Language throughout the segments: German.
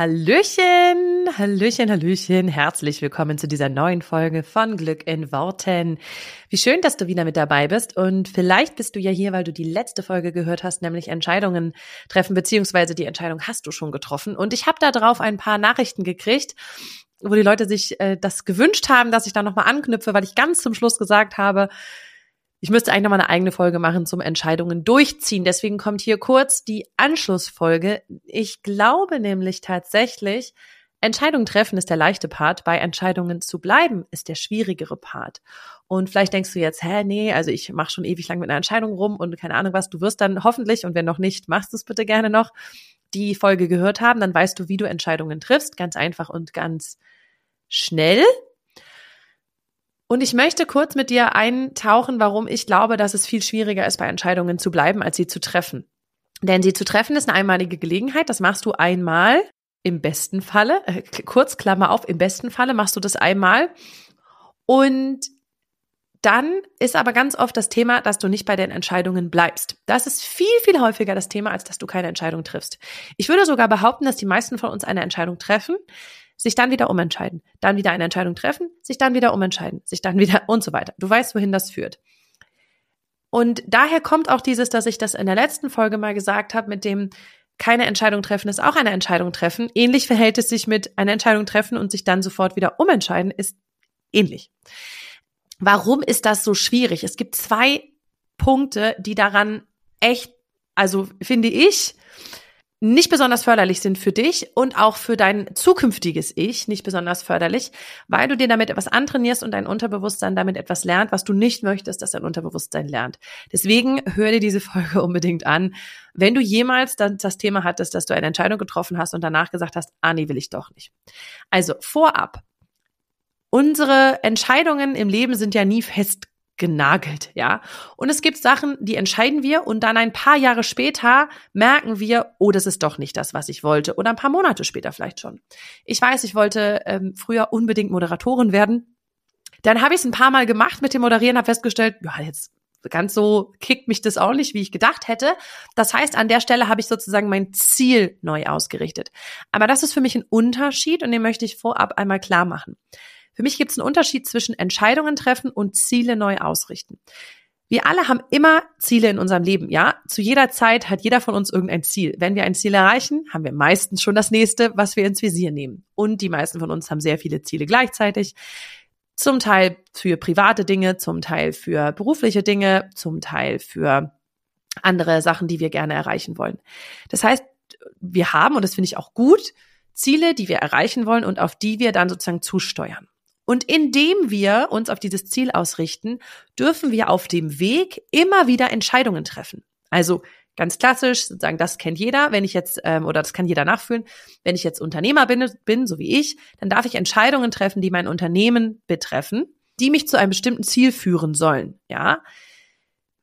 Hallöchen, Hallöchen, Hallöchen, herzlich willkommen zu dieser neuen Folge von Glück in Worten. Wie schön, dass du wieder mit dabei bist und vielleicht bist du ja hier, weil du die letzte Folge gehört hast, nämlich Entscheidungen treffen, beziehungsweise die Entscheidung hast du schon getroffen. Und ich habe drauf ein paar Nachrichten gekriegt, wo die Leute sich äh, das gewünscht haben, dass ich da nochmal anknüpfe, weil ich ganz zum Schluss gesagt habe, ich müsste eigentlich nochmal eine eigene Folge machen zum Entscheidungen durchziehen. Deswegen kommt hier kurz die Anschlussfolge. Ich glaube nämlich tatsächlich, Entscheidungen treffen ist der leichte Part, bei Entscheidungen zu bleiben ist der schwierigere Part. Und vielleicht denkst du jetzt, hä, nee, also ich mache schon ewig lang mit einer Entscheidung rum und keine Ahnung was, du wirst dann hoffentlich, und wenn noch nicht, machst du es bitte gerne noch, die Folge gehört haben, dann weißt du, wie du Entscheidungen triffst, ganz einfach und ganz schnell. Und ich möchte kurz mit dir eintauchen, warum ich glaube, dass es viel schwieriger ist, bei Entscheidungen zu bleiben, als sie zu treffen. Denn sie zu treffen ist eine einmalige Gelegenheit. Das machst du einmal im besten Falle. Äh, kurz Klammer auf, im besten Falle machst du das einmal. Und dann ist aber ganz oft das Thema, dass du nicht bei den Entscheidungen bleibst. Das ist viel, viel häufiger das Thema, als dass du keine Entscheidung triffst. Ich würde sogar behaupten, dass die meisten von uns eine Entscheidung treffen, sich dann wieder umentscheiden, dann wieder eine Entscheidung treffen, sich dann wieder umentscheiden, sich dann wieder und so weiter. Du weißt, wohin das führt. Und daher kommt auch dieses, dass ich das in der letzten Folge mal gesagt habe, mit dem keine Entscheidung treffen ist auch eine Entscheidung treffen. Ähnlich verhält es sich mit einer Entscheidung treffen und sich dann sofort wieder umentscheiden, ist ähnlich. Warum ist das so schwierig? Es gibt zwei Punkte, die daran echt, also finde ich, nicht besonders förderlich sind für dich und auch für dein zukünftiges Ich nicht besonders förderlich, weil du dir damit etwas antrainierst und dein Unterbewusstsein damit etwas lernt, was du nicht möchtest, dass dein Unterbewusstsein lernt. Deswegen hör dir diese Folge unbedingt an. Wenn du jemals das Thema hattest, dass du eine Entscheidung getroffen hast und danach gesagt hast, ah nee, will ich doch nicht. Also vorab, unsere Entscheidungen im Leben sind ja nie fest genagelt, ja. Und es gibt Sachen, die entscheiden wir und dann ein paar Jahre später merken wir, oh, das ist doch nicht das, was ich wollte. Oder ein paar Monate später vielleicht schon. Ich weiß, ich wollte ähm, früher unbedingt Moderatorin werden. Dann habe ich es ein paar Mal gemacht mit dem Moderieren, habe festgestellt, ja, jetzt ganz so kickt mich das auch nicht, wie ich gedacht hätte. Das heißt, an der Stelle habe ich sozusagen mein Ziel neu ausgerichtet. Aber das ist für mich ein Unterschied und den möchte ich vorab einmal klar machen. Für mich gibt es einen Unterschied zwischen Entscheidungen treffen und Ziele neu ausrichten. Wir alle haben immer Ziele in unserem Leben, ja? Zu jeder Zeit hat jeder von uns irgendein Ziel. Wenn wir ein Ziel erreichen, haben wir meistens schon das nächste, was wir ins Visier nehmen. Und die meisten von uns haben sehr viele Ziele gleichzeitig. Zum Teil für private Dinge, zum Teil für berufliche Dinge, zum Teil für andere Sachen, die wir gerne erreichen wollen. Das heißt, wir haben, und das finde ich auch gut, Ziele, die wir erreichen wollen und auf die wir dann sozusagen zusteuern. Und indem wir uns auf dieses Ziel ausrichten, dürfen wir auf dem Weg immer wieder Entscheidungen treffen. Also ganz klassisch, sozusagen, das kennt jeder, wenn ich jetzt, ähm, oder das kann jeder nachfühlen, wenn ich jetzt Unternehmer bin, bin, so wie ich, dann darf ich Entscheidungen treffen, die mein Unternehmen betreffen, die mich zu einem bestimmten Ziel führen sollen. Ja,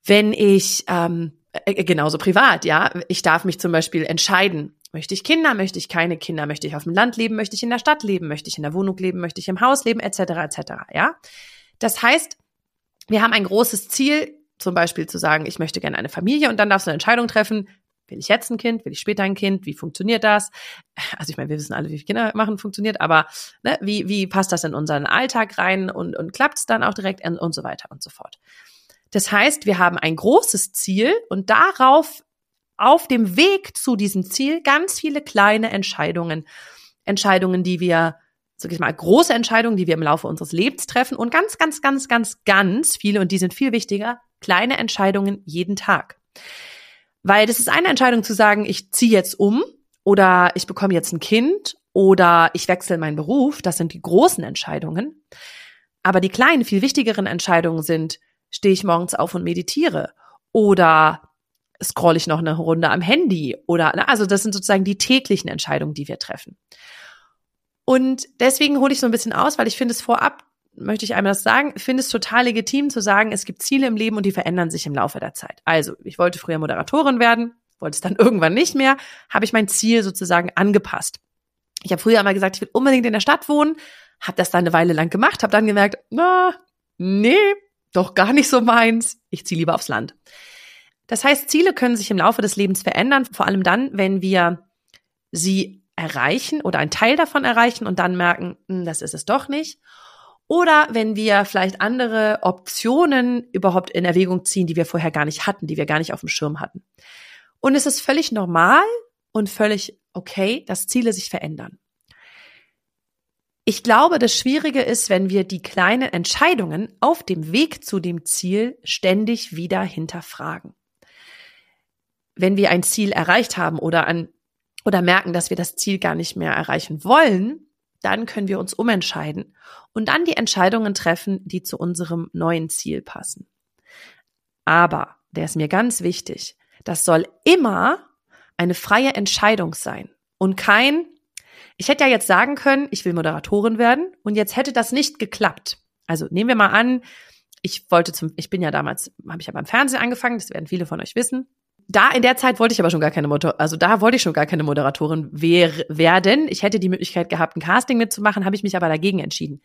wenn ich ähm, äh, genauso privat, ja, ich darf mich zum Beispiel entscheiden, Möchte ich Kinder? Möchte ich keine Kinder? Möchte ich auf dem Land leben? Möchte ich in der Stadt leben? Möchte ich in der Wohnung leben? Möchte ich im Haus leben? Etc. etc. Ja. Das heißt, wir haben ein großes Ziel, zum Beispiel zu sagen, ich möchte gerne eine Familie und dann darfst du eine Entscheidung treffen. Will ich jetzt ein Kind? Will ich später ein Kind? Wie funktioniert das? Also ich meine, wir wissen alle, wie Kinder machen funktioniert, aber ne, wie, wie passt das in unseren Alltag rein und, und klappt es dann auch direkt und so weiter und so fort. Das heißt, wir haben ein großes Ziel und darauf auf dem Weg zu diesem Ziel ganz viele kleine Entscheidungen. Entscheidungen, die wir, sag ich mal, große Entscheidungen, die wir im Laufe unseres Lebens treffen und ganz, ganz, ganz, ganz, ganz viele, und die sind viel wichtiger, kleine Entscheidungen jeden Tag. Weil das ist eine Entscheidung zu sagen, ich ziehe jetzt um oder ich bekomme jetzt ein Kind oder ich wechsle meinen Beruf. Das sind die großen Entscheidungen. Aber die kleinen, viel wichtigeren Entscheidungen sind, stehe ich morgens auf und meditiere oder scroll ich noch eine Runde am Handy oder, ne, also das sind sozusagen die täglichen Entscheidungen, die wir treffen. Und deswegen hole ich so ein bisschen aus, weil ich finde es vorab möchte ich einmal das sagen, finde es total legitim zu sagen, es gibt Ziele im Leben und die verändern sich im Laufe der Zeit. Also, ich wollte früher Moderatorin werden, wollte es dann irgendwann nicht mehr, habe ich mein Ziel sozusagen angepasst. Ich habe früher einmal gesagt, ich will unbedingt in der Stadt wohnen, habe das dann eine Weile lang gemacht, habe dann gemerkt, na, nee, doch gar nicht so meins. Ich ziehe lieber aufs Land. Das heißt, Ziele können sich im Laufe des Lebens verändern, vor allem dann, wenn wir sie erreichen oder einen Teil davon erreichen und dann merken, hm, das ist es doch nicht. Oder wenn wir vielleicht andere Optionen überhaupt in Erwägung ziehen, die wir vorher gar nicht hatten, die wir gar nicht auf dem Schirm hatten. Und es ist völlig normal und völlig okay, dass Ziele sich verändern. Ich glaube, das Schwierige ist, wenn wir die kleinen Entscheidungen auf dem Weg zu dem Ziel ständig wieder hinterfragen. Wenn wir ein Ziel erreicht haben oder an oder merken, dass wir das Ziel gar nicht mehr erreichen wollen, dann können wir uns umentscheiden und dann die Entscheidungen treffen, die zu unserem neuen Ziel passen. Aber, der ist mir ganz wichtig, das soll immer eine freie Entscheidung sein und kein, ich hätte ja jetzt sagen können, ich will Moderatorin werden und jetzt hätte das nicht geklappt. Also nehmen wir mal an, ich wollte zum, ich bin ja damals, habe ich ja beim Fernsehen angefangen, das werden viele von euch wissen da in der Zeit wollte ich aber schon gar keine Motor also da wollte ich schon gar keine Moderatorin wer werden. Ich hätte die Möglichkeit gehabt, ein Casting mitzumachen, habe ich mich aber dagegen entschieden.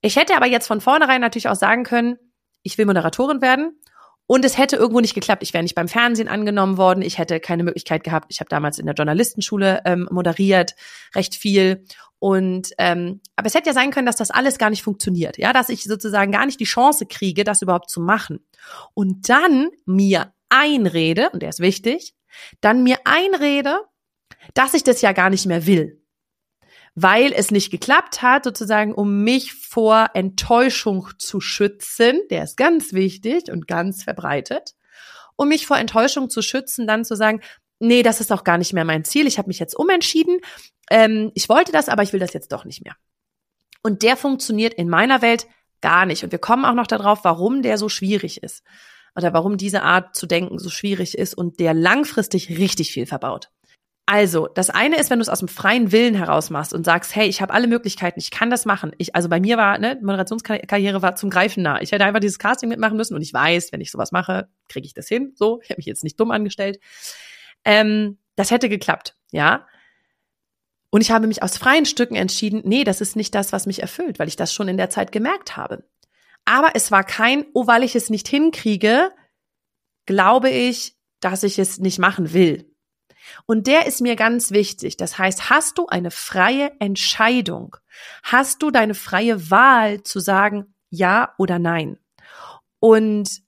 Ich hätte aber jetzt von vornherein natürlich auch sagen können, ich will Moderatorin werden und es hätte irgendwo nicht geklappt. Ich wäre nicht beim Fernsehen angenommen worden. Ich hätte keine Möglichkeit gehabt. Ich habe damals in der Journalistenschule ähm, moderiert, recht viel. Und ähm, aber es hätte ja sein können, dass das alles gar nicht funktioniert. Ja, dass ich sozusagen gar nicht die Chance kriege, das überhaupt zu machen. Und dann mir einrede, und der ist wichtig, dann mir einrede, dass ich das ja gar nicht mehr will. Weil es nicht geklappt hat, sozusagen, um mich vor Enttäuschung zu schützen, der ist ganz wichtig und ganz verbreitet, um mich vor Enttäuschung zu schützen, dann zu sagen, nee, das ist auch gar nicht mehr mein Ziel, ich habe mich jetzt umentschieden, ähm, ich wollte das, aber ich will das jetzt doch nicht mehr. Und der funktioniert in meiner Welt gar nicht. Und wir kommen auch noch darauf, warum der so schwierig ist oder warum diese Art zu denken so schwierig ist und der langfristig richtig viel verbaut. Also, das eine ist, wenn du es aus dem freien Willen heraus machst und sagst, hey, ich habe alle Möglichkeiten, ich kann das machen. Ich, also bei mir war, ne, Moderationskarriere war zum Greifen nah. Ich hätte einfach dieses Casting mitmachen müssen und ich weiß, wenn ich sowas mache, kriege ich das hin. So, ich habe mich jetzt nicht dumm angestellt. Ähm, das hätte geklappt, ja. Und ich habe mich aus freien Stücken entschieden, nee, das ist nicht das, was mich erfüllt, weil ich das schon in der Zeit gemerkt habe. Aber es war kein, oh, weil ich es nicht hinkriege, glaube ich, dass ich es nicht machen will. Und der ist mir ganz wichtig. Das heißt, hast du eine freie Entscheidung? Hast du deine freie Wahl zu sagen ja oder nein? Und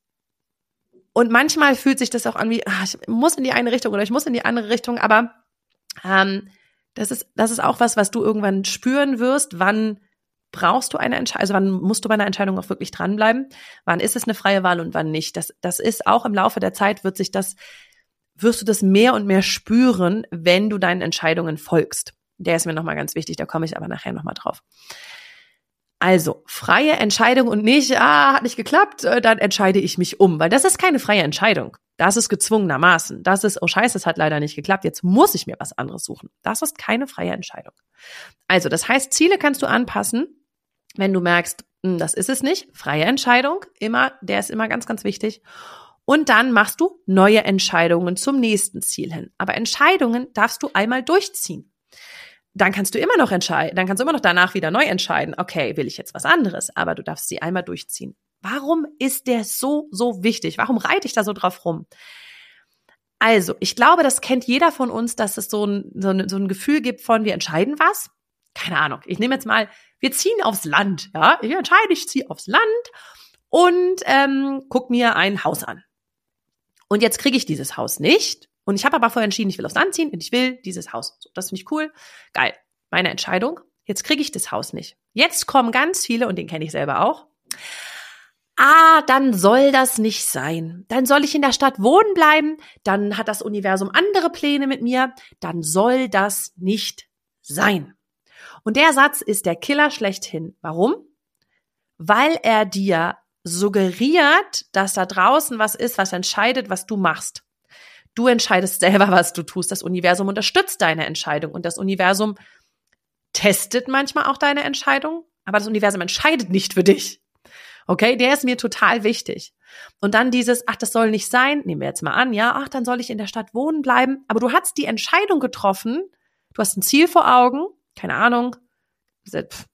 und manchmal fühlt sich das auch an wie, ach, ich muss in die eine Richtung oder ich muss in die andere Richtung, aber ähm, das ist, das ist auch was, was du irgendwann spüren wirst, wann brauchst du eine Entscheidung, also wann musst du bei einer Entscheidung auch wirklich dranbleiben? Wann ist es eine freie Wahl und wann nicht? Das, das ist auch im Laufe der Zeit wird sich das, wirst du das mehr und mehr spüren, wenn du deinen Entscheidungen folgst. Der ist mir nochmal ganz wichtig, da komme ich aber nachher nochmal drauf. Also, freie Entscheidung und nicht, ah, hat nicht geklappt, äh, dann entscheide ich mich um, weil das ist keine freie Entscheidung. Das ist gezwungenermaßen. Das ist, oh scheiße, es hat leider nicht geklappt, jetzt muss ich mir was anderes suchen. Das ist keine freie Entscheidung. Also, das heißt, Ziele kannst du anpassen, wenn du merkst, hm, das ist es nicht, freie Entscheidung, immer, der ist immer ganz, ganz wichtig. Und dann machst du neue Entscheidungen zum nächsten Ziel hin. Aber Entscheidungen darfst du einmal durchziehen. Dann kannst du immer noch entscheiden, dann kannst du immer noch danach wieder neu entscheiden, okay, will ich jetzt was anderes, aber du darfst sie einmal durchziehen. Warum ist der so, so wichtig? Warum reite ich da so drauf rum? Also, ich glaube, das kennt jeder von uns, dass es so ein, so ein, so ein Gefühl gibt von, wir entscheiden was. Keine Ahnung. Ich nehme jetzt mal wir ziehen aufs Land, ja. Ich entscheide, ich ziehe aufs Land und ähm, guck mir ein Haus an. Und jetzt kriege ich dieses Haus nicht. Und ich habe aber vorher entschieden, ich will aufs Land ziehen und ich will dieses Haus. So, das finde ich cool. Geil. Meine Entscheidung. Jetzt kriege ich das Haus nicht. Jetzt kommen ganz viele, und den kenne ich selber auch. Ah, dann soll das nicht sein. Dann soll ich in der Stadt wohnen bleiben. Dann hat das Universum andere Pläne mit mir. Dann soll das nicht sein. Und der Satz ist der Killer schlechthin. Warum? Weil er dir suggeriert, dass da draußen was ist, was entscheidet, was du machst. Du entscheidest selber, was du tust. Das Universum unterstützt deine Entscheidung und das Universum testet manchmal auch deine Entscheidung. aber das Universum entscheidet nicht für dich. Okay, der ist mir total wichtig. Und dann dieses, ach, das soll nicht sein, nehmen wir jetzt mal an, ja, ach, dann soll ich in der Stadt wohnen bleiben. Aber du hast die Entscheidung getroffen, du hast ein Ziel vor Augen, keine Ahnung,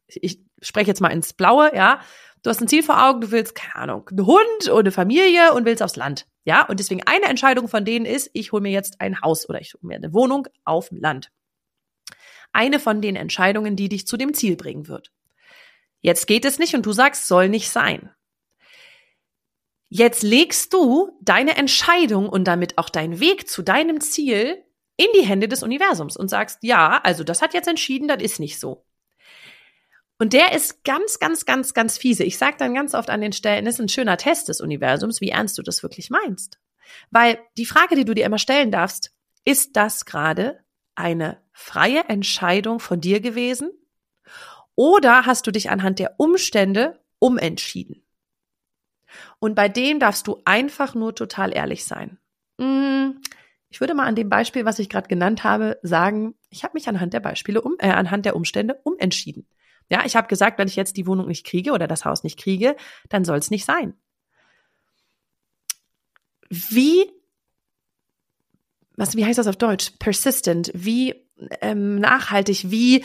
ich spreche jetzt mal ins Blaue, ja. Du hast ein Ziel vor Augen, du willst, keine Ahnung, einen Hund oder eine Familie und willst aufs Land. Ja, und deswegen eine Entscheidung von denen ist, ich hole mir jetzt ein Haus oder ich hole mir eine Wohnung auf dem Land. Eine von den Entscheidungen, die dich zu dem Ziel bringen wird. Jetzt geht es nicht und du sagst, soll nicht sein. Jetzt legst du deine Entscheidung und damit auch deinen Weg zu deinem Ziel in die Hände des Universums und sagst, ja, also das hat jetzt entschieden, das ist nicht so. Und der ist ganz, ganz, ganz, ganz fiese. Ich sage dann ganz oft an den Stellen, ist ein schöner Test des Universums, wie ernst du das wirklich meinst. Weil die Frage, die du dir immer stellen darfst, ist das gerade eine freie Entscheidung von dir gewesen? Oder hast du dich anhand der Umstände umentschieden? Und bei dem darfst du einfach nur total ehrlich sein. Hm, ich würde mal an dem Beispiel, was ich gerade genannt habe, sagen, ich habe mich anhand der Beispiele um, äh, anhand der Umstände umentschieden. Ja, ich habe gesagt, wenn ich jetzt die Wohnung nicht kriege oder das Haus nicht kriege, dann soll es nicht sein. Wie, was, wie heißt das auf Deutsch? Persistent, wie ähm, nachhaltig, wie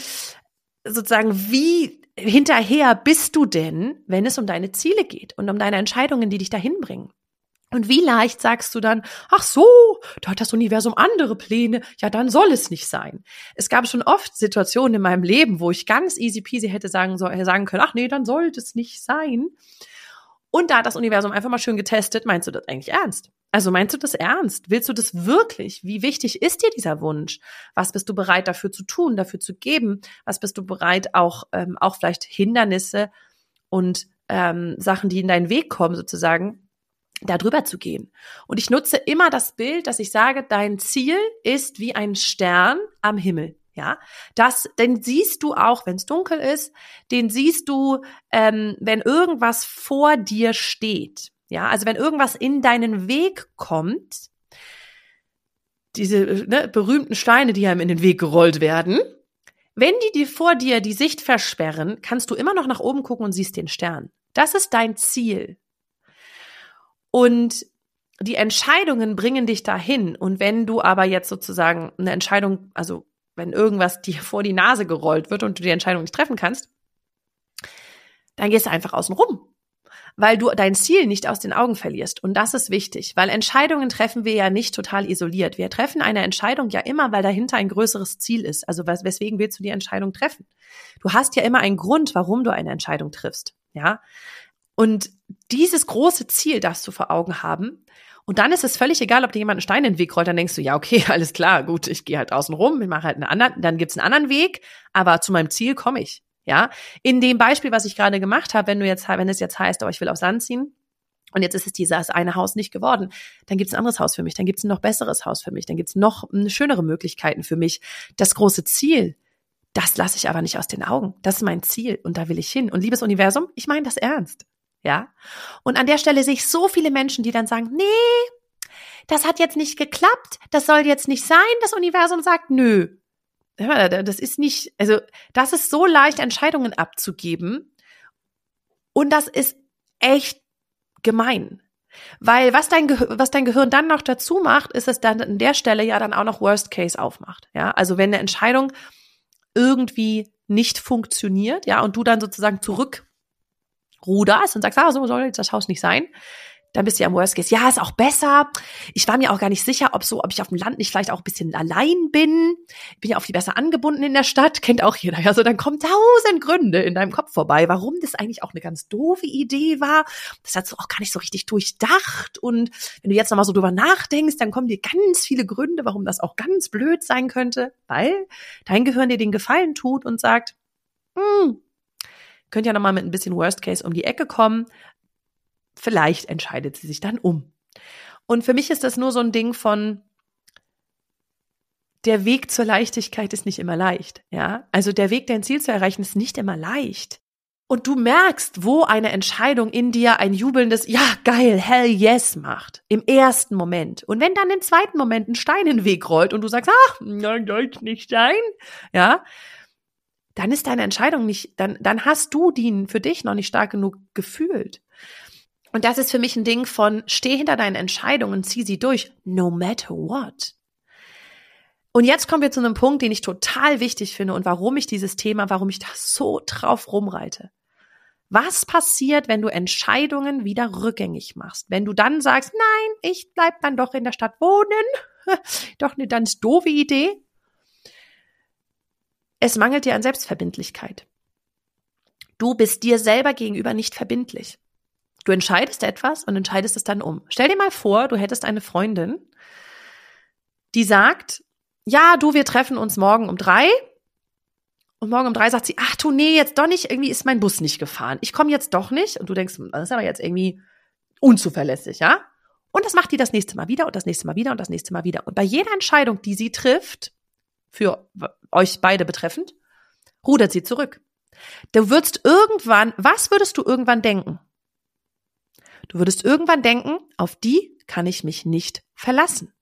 sozusagen, wie hinterher bist du denn, wenn es um deine Ziele geht und um deine Entscheidungen, die dich dahin bringen? Und wie leicht sagst du dann, ach so, da hat das Universum andere Pläne, ja, dann soll es nicht sein. Es gab schon oft Situationen in meinem Leben, wo ich ganz easy peasy hätte sagen, sagen können, ach nee, dann sollte es nicht sein. Und da hat das Universum einfach mal schön getestet, meinst du das eigentlich ernst? Also meinst du das ernst? Willst du das wirklich? Wie wichtig ist dir dieser Wunsch? Was bist du bereit dafür zu tun, dafür zu geben? Was bist du bereit, auch, ähm, auch vielleicht Hindernisse und ähm, Sachen, die in deinen Weg kommen, sozusagen, da drüber zu gehen. Und ich nutze immer das Bild, dass ich sage, dein Ziel ist wie ein Stern am Himmel. Ja, das, den siehst du auch, wenn es dunkel ist, den siehst du, ähm, wenn irgendwas vor dir steht. Ja, also wenn irgendwas in deinen Weg kommt, diese ne, berühmten Steine, die einem in den Weg gerollt werden, wenn die dir vor dir die Sicht versperren, kannst du immer noch nach oben gucken und siehst den Stern. Das ist dein Ziel. Und die Entscheidungen bringen dich dahin. Und wenn du aber jetzt sozusagen eine Entscheidung, also wenn irgendwas dir vor die Nase gerollt wird und du die Entscheidung nicht treffen kannst, dann gehst du einfach außen rum. Weil du dein Ziel nicht aus den Augen verlierst. Und das ist wichtig, weil Entscheidungen treffen wir ja nicht total isoliert. Wir treffen eine Entscheidung ja immer, weil dahinter ein größeres Ziel ist. Also weswegen willst du die Entscheidung treffen? Du hast ja immer einen Grund, warum du eine Entscheidung triffst. Ja. Und dieses große Ziel darfst du vor Augen haben. Und dann ist es völlig egal, ob dir jemand einen Stein in den Weg rollt, dann denkst du, ja, okay, alles klar, gut, ich gehe halt außen rum, ich mache halt einen anderen, dann gibt's einen anderen Weg, aber zu meinem Ziel komme ich. Ja, in dem Beispiel, was ich gerade gemacht habe, wenn du jetzt, wenn es jetzt heißt, oh, ich will aufs Land ziehen, und jetzt ist es dieses eine Haus nicht geworden. Dann gibt es ein anderes Haus für mich, dann gibt es ein noch besseres Haus für mich, dann gibt es noch schönere Möglichkeiten für mich. Das große Ziel, das lasse ich aber nicht aus den Augen. Das ist mein Ziel und da will ich hin. Und liebes Universum, ich meine das ernst. Ja. Und an der Stelle sehe ich so viele Menschen, die dann sagen, nee, das hat jetzt nicht geklappt, das soll jetzt nicht sein. Das Universum sagt, nö. Das ist nicht, also das ist so leicht, Entscheidungen abzugeben. Und das ist echt gemein. Weil was dein, was dein Gehirn dann noch dazu macht, ist es dann an der Stelle ja dann auch noch Worst Case aufmacht. Ja, also wenn eine Entscheidung irgendwie nicht funktioniert, ja, und du dann sozusagen zurück ruderst und sagst, ah, so soll jetzt das Haus nicht sein, dann bist du ja im Worst Case. Ja, ist auch besser. Ich war mir auch gar nicht sicher, ob so, ob ich auf dem Land nicht vielleicht auch ein bisschen allein bin. Ich bin ja auch viel besser angebunden in der Stadt, kennt auch jeder. Also dann kommen tausend Gründe in deinem Kopf vorbei, warum das eigentlich auch eine ganz doofe Idee war. Das hast du auch gar nicht so richtig durchdacht. Und wenn du jetzt nochmal so drüber nachdenkst, dann kommen dir ganz viele Gründe, warum das auch ganz blöd sein könnte, weil dein Gehirn dir den Gefallen tut und sagt, hm, könnt ja nochmal mit ein bisschen Worst Case um die Ecke kommen. Vielleicht entscheidet sie sich dann um. Und für mich ist das nur so ein Ding von, der Weg zur Leichtigkeit ist nicht immer leicht, ja? Also der Weg, dein Ziel zu erreichen, ist nicht immer leicht. Und du merkst, wo eine Entscheidung in dir ein jubelndes Ja, geil, hell yes macht. Im ersten Moment. Und wenn dann im zweiten Moment ein Stein in den Weg rollt und du sagst, ach, nein, soll nicht sein, ja, dann ist deine Entscheidung nicht, dann, dann hast du die für dich noch nicht stark genug gefühlt. Und das ist für mich ein Ding von, steh hinter deinen Entscheidungen, zieh sie durch, no matter what. Und jetzt kommen wir zu einem Punkt, den ich total wichtig finde und warum ich dieses Thema, warum ich da so drauf rumreite. Was passiert, wenn du Entscheidungen wieder rückgängig machst? Wenn du dann sagst, nein, ich bleib dann doch in der Stadt wohnen. doch eine ganz doofe Idee. Es mangelt dir an Selbstverbindlichkeit. Du bist dir selber gegenüber nicht verbindlich. Du entscheidest etwas und entscheidest es dann um. Stell dir mal vor, du hättest eine Freundin, die sagt, ja, du, wir treffen uns morgen um drei. Und morgen um drei sagt sie, ach du, nee, jetzt doch nicht, irgendwie ist mein Bus nicht gefahren. Ich komme jetzt doch nicht. Und du denkst, das ist aber jetzt irgendwie unzuverlässig, ja? Und das macht die das nächste Mal wieder und das nächste Mal wieder und das nächste Mal wieder. Und bei jeder Entscheidung, die sie trifft, für euch beide betreffend, rudert sie zurück. Du würdest irgendwann, was würdest du irgendwann denken? Du würdest irgendwann denken, auf die kann ich mich nicht verlassen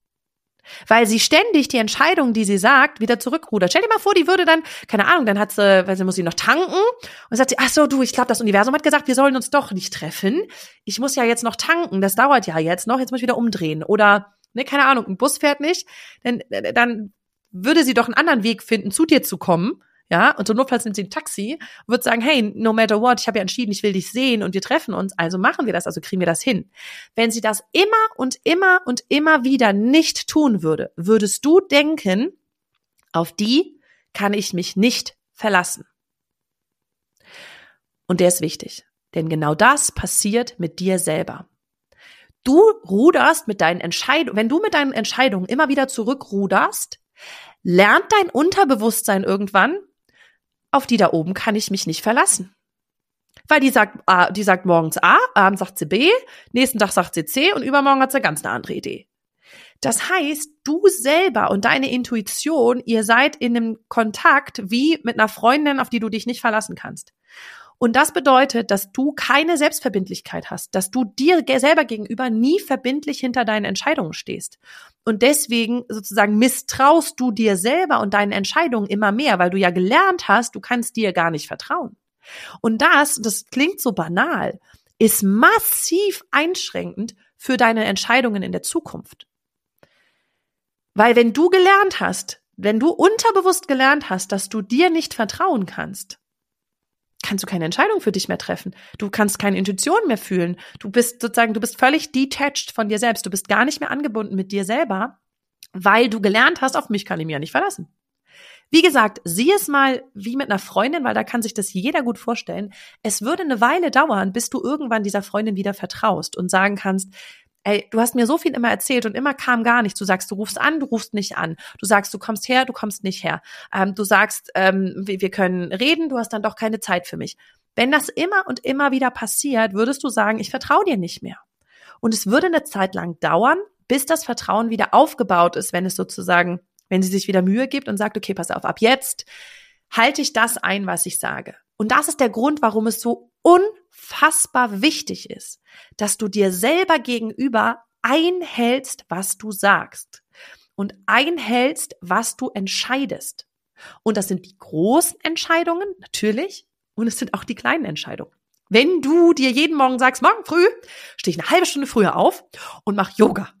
weil sie ständig die Entscheidung, die sie sagt, wieder zurückrudert. Stell dir mal vor, die würde dann, keine Ahnung, dann hat sie, weil sie muss sie noch tanken und sagt sie, ach so, du, ich glaube, das Universum hat gesagt, wir sollen uns doch nicht treffen. Ich muss ja jetzt noch tanken, das dauert ja jetzt noch, jetzt muss ich wieder umdrehen oder ne, keine Ahnung, ein Bus fährt nicht, dann dann würde sie doch einen anderen Weg finden, zu dir zu kommen ja, und so notfalls nimmt sie ein Taxi und wird sagen, hey, no matter what, ich habe ja entschieden, ich will dich sehen und wir treffen uns, also machen wir das, also kriegen wir das hin. Wenn sie das immer und immer und immer wieder nicht tun würde, würdest du denken, auf die kann ich mich nicht verlassen. Und der ist wichtig, denn genau das passiert mit dir selber. Du ruderst mit deinen Entscheidungen, wenn du mit deinen Entscheidungen immer wieder zurückruderst, lernt dein Unterbewusstsein irgendwann, auf die da oben kann ich mich nicht verlassen. Weil die sagt, A, die sagt morgens A, abends sagt sie B, nächsten Tag sagt sie C und übermorgen hat sie ganz eine andere Idee. Das heißt, du selber und deine Intuition, ihr seid in einem Kontakt wie mit einer Freundin, auf die du dich nicht verlassen kannst. Und das bedeutet, dass du keine Selbstverbindlichkeit hast, dass du dir selber gegenüber nie verbindlich hinter deinen Entscheidungen stehst. Und deswegen sozusagen misstraust du dir selber und deinen Entscheidungen immer mehr, weil du ja gelernt hast, du kannst dir gar nicht vertrauen. Und das, das klingt so banal, ist massiv einschränkend für deine Entscheidungen in der Zukunft. Weil wenn du gelernt hast, wenn du unterbewusst gelernt hast, dass du dir nicht vertrauen kannst, kannst du keine Entscheidung für dich mehr treffen. Du kannst keine Intuition mehr fühlen. Du bist sozusagen, du bist völlig detached von dir selbst. Du bist gar nicht mehr angebunden mit dir selber, weil du gelernt hast, auf mich kann ich mich ja nicht verlassen. Wie gesagt, sieh es mal wie mit einer Freundin, weil da kann sich das jeder gut vorstellen. Es würde eine Weile dauern, bis du irgendwann dieser Freundin wieder vertraust und sagen kannst, ey, du hast mir so viel immer erzählt und immer kam gar nichts. Du sagst, du rufst an, du rufst nicht an. Du sagst, du kommst her, du kommst nicht her. Ähm, du sagst, ähm, wir, können reden, du hast dann doch keine Zeit für mich. Wenn das immer und immer wieder passiert, würdest du sagen, ich vertraue dir nicht mehr. Und es würde eine Zeit lang dauern, bis das Vertrauen wieder aufgebaut ist, wenn es sozusagen, wenn sie sich wieder Mühe gibt und sagt, okay, pass auf, ab jetzt halte ich das ein, was ich sage. Und das ist der Grund, warum es so unfassbar wichtig ist, dass du dir selber gegenüber einhältst, was du sagst und einhältst, was du entscheidest. Und das sind die großen Entscheidungen, natürlich, und es sind auch die kleinen Entscheidungen. Wenn du dir jeden Morgen sagst, morgen früh stehe ich eine halbe Stunde früher auf und mach Yoga.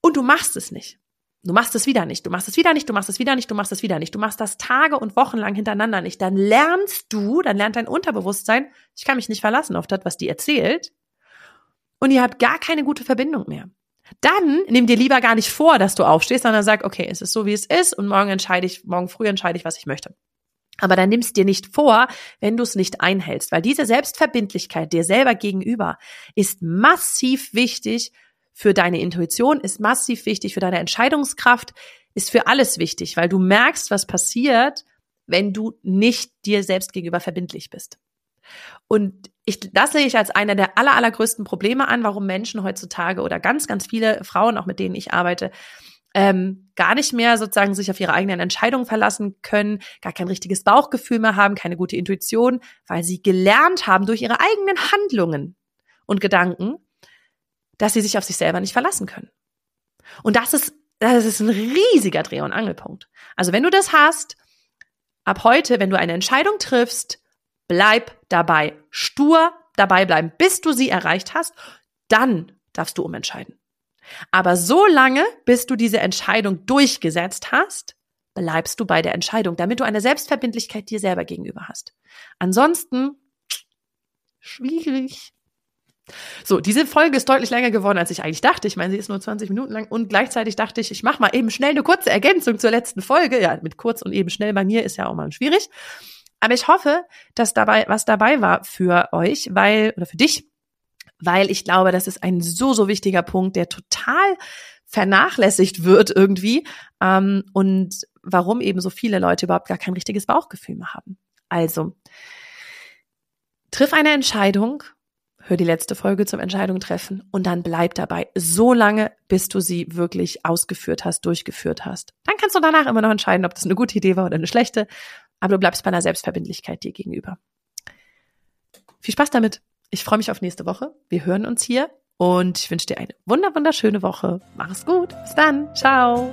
Und du machst es nicht. Du machst es wieder nicht, du machst es wieder nicht, du machst es wieder nicht, du machst es wieder nicht. Du machst das Tage und Wochen lang hintereinander nicht. Dann lernst du, dann lernt dein Unterbewusstsein, ich kann mich nicht verlassen auf das, was die erzählt. Und ihr habt gar keine gute Verbindung mehr. Dann nimm dir lieber gar nicht vor, dass du aufstehst, sondern sag, okay, es ist so, wie es ist und morgen entscheide ich, morgen früh entscheide ich, was ich möchte. Aber dann nimmst dir nicht vor, wenn du es nicht einhältst, weil diese Selbstverbindlichkeit dir selber gegenüber ist massiv wichtig für deine Intuition, ist massiv wichtig, für deine Entscheidungskraft, ist für alles wichtig, weil du merkst, was passiert, wenn du nicht dir selbst gegenüber verbindlich bist. Und ich, das sehe ich als einer der aller, allergrößten Probleme an, warum Menschen heutzutage oder ganz, ganz viele Frauen, auch mit denen ich arbeite, ähm, gar nicht mehr sozusagen sich auf ihre eigenen Entscheidungen verlassen können, gar kein richtiges Bauchgefühl mehr haben, keine gute Intuition, weil sie gelernt haben durch ihre eigenen Handlungen und Gedanken, dass sie sich auf sich selber nicht verlassen können. Und das ist, das ist ein riesiger Dreh- und Angelpunkt. Also wenn du das hast, ab heute, wenn du eine Entscheidung triffst, bleib dabei. Stur dabei bleiben, bis du sie erreicht hast. Dann darfst du umentscheiden. Aber so lange, bis du diese Entscheidung durchgesetzt hast, bleibst du bei der Entscheidung, damit du eine Selbstverbindlichkeit dir selber gegenüber hast. Ansonsten schwierig. So, diese Folge ist deutlich länger geworden, als ich eigentlich dachte. Ich meine, sie ist nur 20 Minuten lang und gleichzeitig dachte ich, ich mache mal eben schnell eine kurze Ergänzung zur letzten Folge. Ja, mit kurz und eben schnell bei mir ist ja auch mal schwierig. Aber ich hoffe, dass dabei was dabei war für euch, weil oder für dich, weil ich glaube, das ist ein so so wichtiger Punkt, der total vernachlässigt wird irgendwie ähm, und warum eben so viele Leute überhaupt gar kein richtiges Bauchgefühl mehr haben. Also triff eine Entscheidung hör die letzte Folge zum Entscheidung treffen und dann bleib dabei, so lange, bis du sie wirklich ausgeführt hast, durchgeführt hast. Dann kannst du danach immer noch entscheiden, ob das eine gute Idee war oder eine schlechte, aber du bleibst bei einer Selbstverbindlichkeit dir gegenüber. Viel Spaß damit. Ich freue mich auf nächste Woche. Wir hören uns hier und ich wünsche dir eine wunderschöne Woche. Mach es gut. Bis dann. Ciao.